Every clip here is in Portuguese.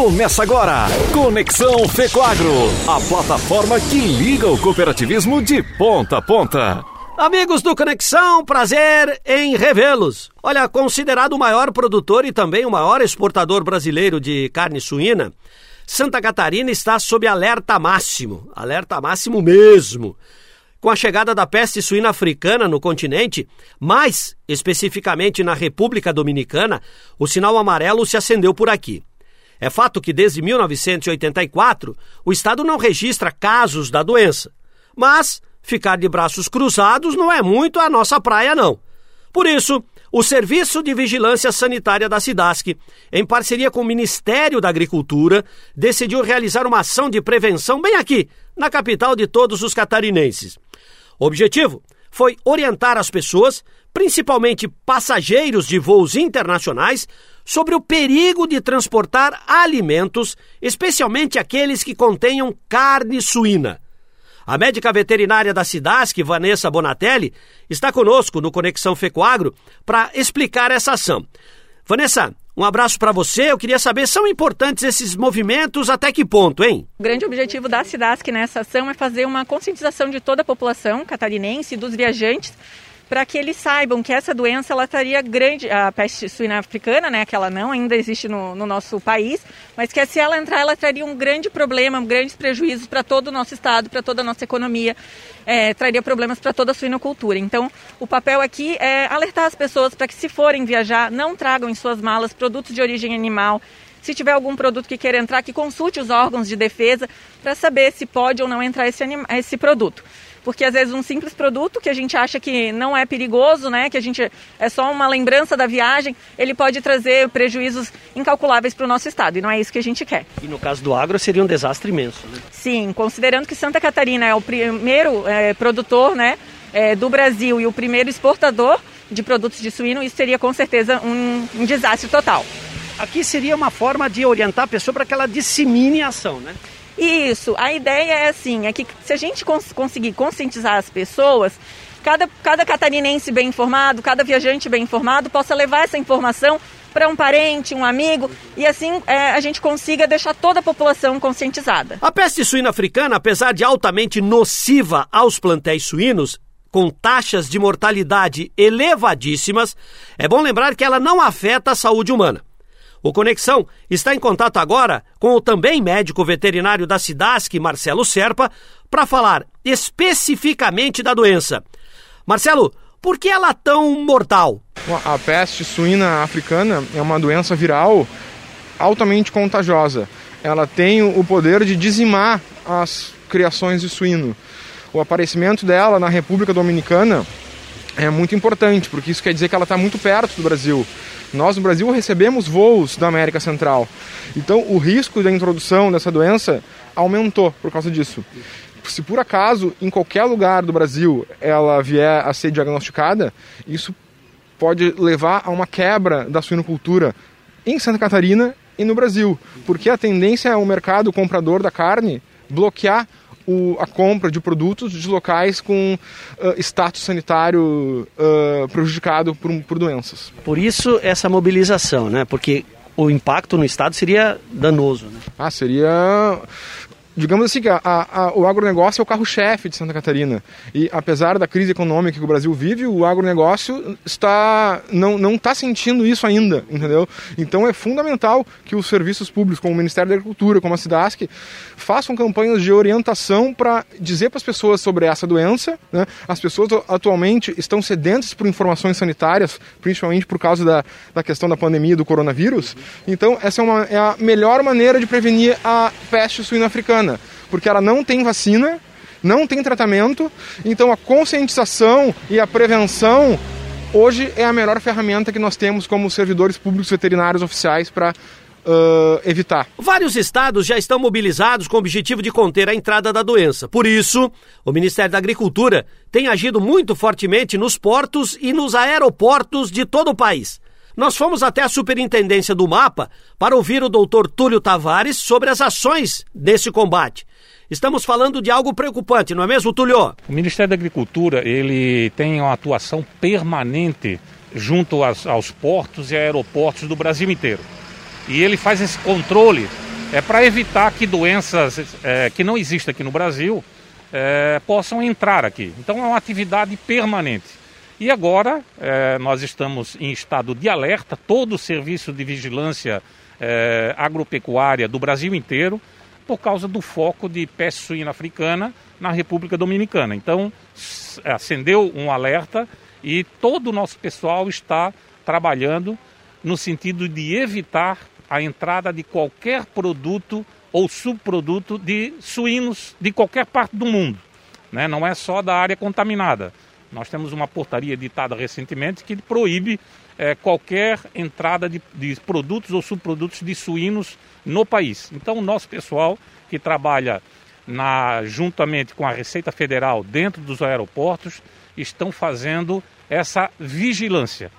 Começa agora, Conexão Fecoagro, a plataforma que liga o cooperativismo de ponta a ponta. Amigos do Conexão, prazer em revê-los. Olha, considerado o maior produtor e também o maior exportador brasileiro de carne suína, Santa Catarina está sob alerta máximo. Alerta máximo mesmo. Com a chegada da peste suína africana no continente, mais especificamente na República Dominicana, o sinal amarelo se acendeu por aqui. É fato que desde 1984 o Estado não registra casos da doença. Mas ficar de braços cruzados não é muito a nossa praia, não. Por isso, o Serviço de Vigilância Sanitária da SIDASC, em parceria com o Ministério da Agricultura, decidiu realizar uma ação de prevenção bem aqui, na capital de todos os catarinenses. O objetivo foi orientar as pessoas, principalmente passageiros de voos internacionais, sobre o perigo de transportar alimentos, especialmente aqueles que contenham carne suína. A médica veterinária da Cidasc, Vanessa Bonatelli, está conosco no Conexão Fecoagro para explicar essa ação. Vanessa, um abraço para você. Eu queria saber, são importantes esses movimentos até que ponto, hein? O grande objetivo da Cidasc nessa ação é fazer uma conscientização de toda a população catarinense e dos viajantes para que eles saibam que essa doença ela estaria grande, a peste suína africana, né, que ela não ainda existe no, no, nosso país, mas que se ela entrar, ela traria um grande problema, grandes prejuízos para todo o nosso estado, para toda a nossa economia, é, traria problemas para toda a suinocultura. Então, o papel aqui é alertar as pessoas para que se forem viajar, não tragam em suas malas produtos de origem animal, se tiver algum produto que queira entrar, que consulte os órgãos de defesa para saber se pode ou não entrar esse, esse produto porque às vezes um simples produto que a gente acha que não é perigoso, né, que a gente é só uma lembrança da viagem, ele pode trazer prejuízos incalculáveis para o nosso estado e não é isso que a gente quer. E no caso do agro seria um desastre imenso. Né? Sim, considerando que Santa Catarina é o primeiro é, produtor, né, é, do Brasil e o primeiro exportador de produtos de suíno, isso seria com certeza um, um desastre total. Aqui seria uma forma de orientar a pessoa para que ela dissemine a ação, né? Isso, a ideia é assim, é que se a gente cons conseguir conscientizar as pessoas, cada, cada catarinense bem informado, cada viajante bem informado possa levar essa informação para um parente, um amigo, e assim é, a gente consiga deixar toda a população conscientizada. A peste suína africana, apesar de altamente nociva aos plantéis suínos, com taxas de mortalidade elevadíssimas, é bom lembrar que ela não afeta a saúde humana. O Conexão está em contato agora com o também médico veterinário da Cidasc, Marcelo Serpa, para falar especificamente da doença. Marcelo, por que ela é tão mortal? A peste suína africana é uma doença viral altamente contagiosa. Ela tem o poder de dizimar as criações de suíno. O aparecimento dela na República Dominicana é muito importante, porque isso quer dizer que ela está muito perto do Brasil. Nós no Brasil recebemos voos da América Central. Então o risco da introdução dessa doença aumentou por causa disso. Se por acaso em qualquer lugar do Brasil ela vier a ser diagnosticada, isso pode levar a uma quebra da suinocultura em Santa Catarina e no Brasil, porque a tendência é o mercado comprador da carne bloquear o, a compra de produtos de locais com uh, status sanitário uh, prejudicado por, por doenças. Por isso essa mobilização, né? Porque o impacto no estado seria danoso. Né? Ah, seria digamos assim, que a, a, o agronegócio é o carro-chefe de Santa Catarina. E apesar da crise econômica que o Brasil vive, o agronegócio está, não, não está sentindo isso ainda, entendeu? Então é fundamental que os serviços públicos, como o Ministério da Agricultura, como a SIDASC, façam campanhas de orientação para dizer para as pessoas sobre essa doença. Né? As pessoas atualmente estão sedentas por informações sanitárias, principalmente por causa da, da questão da pandemia do coronavírus. Então essa é, uma, é a melhor maneira de prevenir a peste suína africana porque ela não tem vacina, não tem tratamento, então a conscientização e a prevenção hoje é a melhor ferramenta que nós temos como servidores públicos veterinários oficiais para Uh, evitar. Vários estados já estão mobilizados com o objetivo de conter a entrada da doença. Por isso, o Ministério da Agricultura tem agido muito fortemente nos portos e nos aeroportos de todo o país. Nós fomos até a Superintendência do Mapa para ouvir o doutor Túlio Tavares sobre as ações desse combate. Estamos falando de algo preocupante, não é mesmo, Túlio? O Ministério da Agricultura ele tem uma atuação permanente junto aos, aos portos e aeroportos do Brasil inteiro. E ele faz esse controle é para evitar que doenças é, que não existem aqui no Brasil é, possam entrar aqui. Então é uma atividade permanente. E agora é, nós estamos em estado de alerta, todo o serviço de vigilância é, agropecuária do Brasil inteiro, por causa do foco de peste suína africana na República Dominicana. Então acendeu um alerta e todo o nosso pessoal está trabalhando no sentido de evitar a entrada de qualquer produto ou subproduto de suínos de qualquer parte do mundo. Né? Não é só da área contaminada. Nós temos uma portaria editada recentemente que proíbe é, qualquer entrada de, de produtos ou subprodutos de suínos no país. Então, o nosso pessoal que trabalha na, juntamente com a Receita Federal dentro dos aeroportos estão fazendo essa vigilância.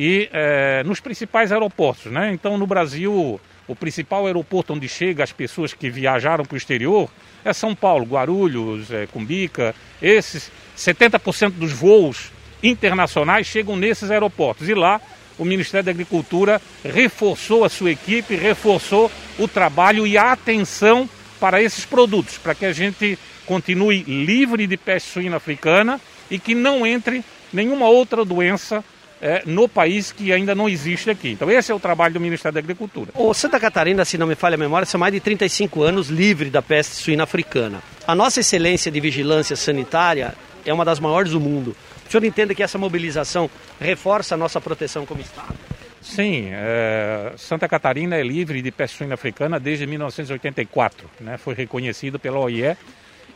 E é, nos principais aeroportos, né? Então, no Brasil, o principal aeroporto onde chega as pessoas que viajaram para o exterior é São Paulo, Guarulhos, é, Cumbica. Esses 70% dos voos internacionais chegam nesses aeroportos. E lá o Ministério da Agricultura reforçou a sua equipe, reforçou o trabalho e a atenção para esses produtos, para que a gente continue livre de peste suína africana e que não entre nenhuma outra doença é, no país que ainda não existe aqui. Então esse é o trabalho do Ministério da Agricultura. O Santa Catarina, se não me falha a memória, são mais de 35 anos livre da peste suína africana. A nossa excelência de vigilância sanitária é uma das maiores do mundo. O senhor entende que essa mobilização reforça a nossa proteção como Estado? Sim, é, Santa Catarina é livre de peste suína africana desde 1984, né? foi reconhecido pela OIE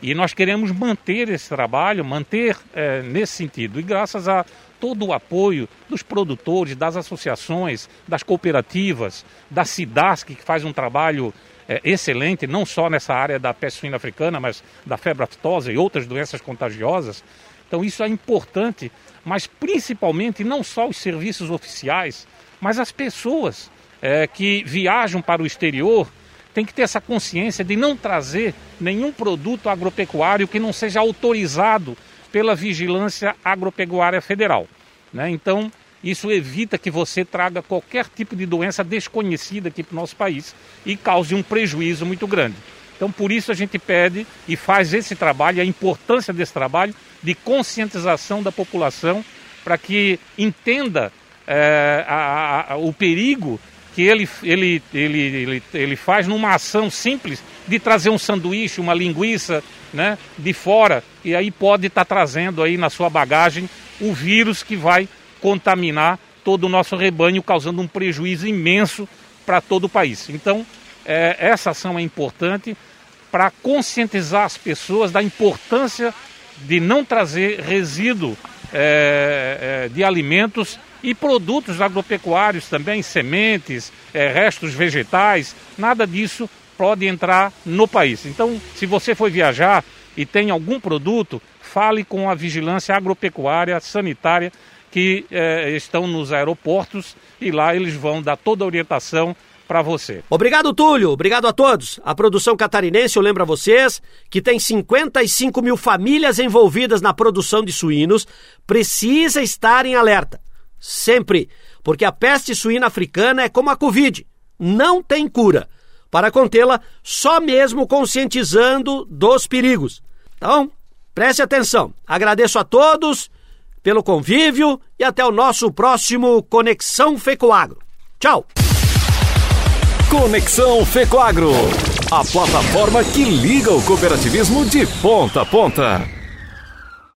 e nós queremos manter esse trabalho, manter é, nesse sentido. E graças a todo o apoio dos produtores, das associações, das cooperativas, da SIDASC, que faz um trabalho é, excelente, não só nessa área da peste suína africana, mas da febre aftosa e outras doenças contagiosas. Então isso é importante, mas principalmente não só os serviços oficiais, mas as pessoas é, que viajam para o exterior tem que ter essa consciência de não trazer nenhum produto agropecuário que não seja autorizado pela Vigilância Agropecuária Federal. Né? Então, isso evita que você traga qualquer tipo de doença desconhecida aqui para o nosso país e cause um prejuízo muito grande. Então, por isso a gente pede e faz esse trabalho, a importância desse trabalho de conscientização da população para que entenda é, a, a, o perigo que ele, ele, ele, ele, ele faz numa ação simples de trazer um sanduíche, uma linguiça né, de fora, e aí pode estar tá trazendo aí na sua bagagem o vírus que vai contaminar todo o nosso rebanho, causando um prejuízo imenso para todo o país. Então, é, essa ação é importante para conscientizar as pessoas da importância de não trazer resíduo é, é, de alimentos e produtos agropecuários também, sementes, é, restos vegetais, nada disso pode entrar no país. Então, se você for viajar e tem algum produto, fale com a vigilância agropecuária, sanitária, que é, estão nos aeroportos e lá eles vão dar toda a orientação para você. Obrigado, Túlio. Obrigado a todos. A produção catarinense, eu lembro a vocês, que tem 55 mil famílias envolvidas na produção de suínos, precisa estar em alerta sempre, porque a peste suína africana é como a Covid, não tem cura. Para contê-la, só mesmo conscientizando dos perigos. Então, preste atenção. Agradeço a todos pelo convívio e até o nosso próximo Conexão Fecoagro. Tchau! Conexão Fecoagro, a plataforma que liga o cooperativismo de ponta a ponta.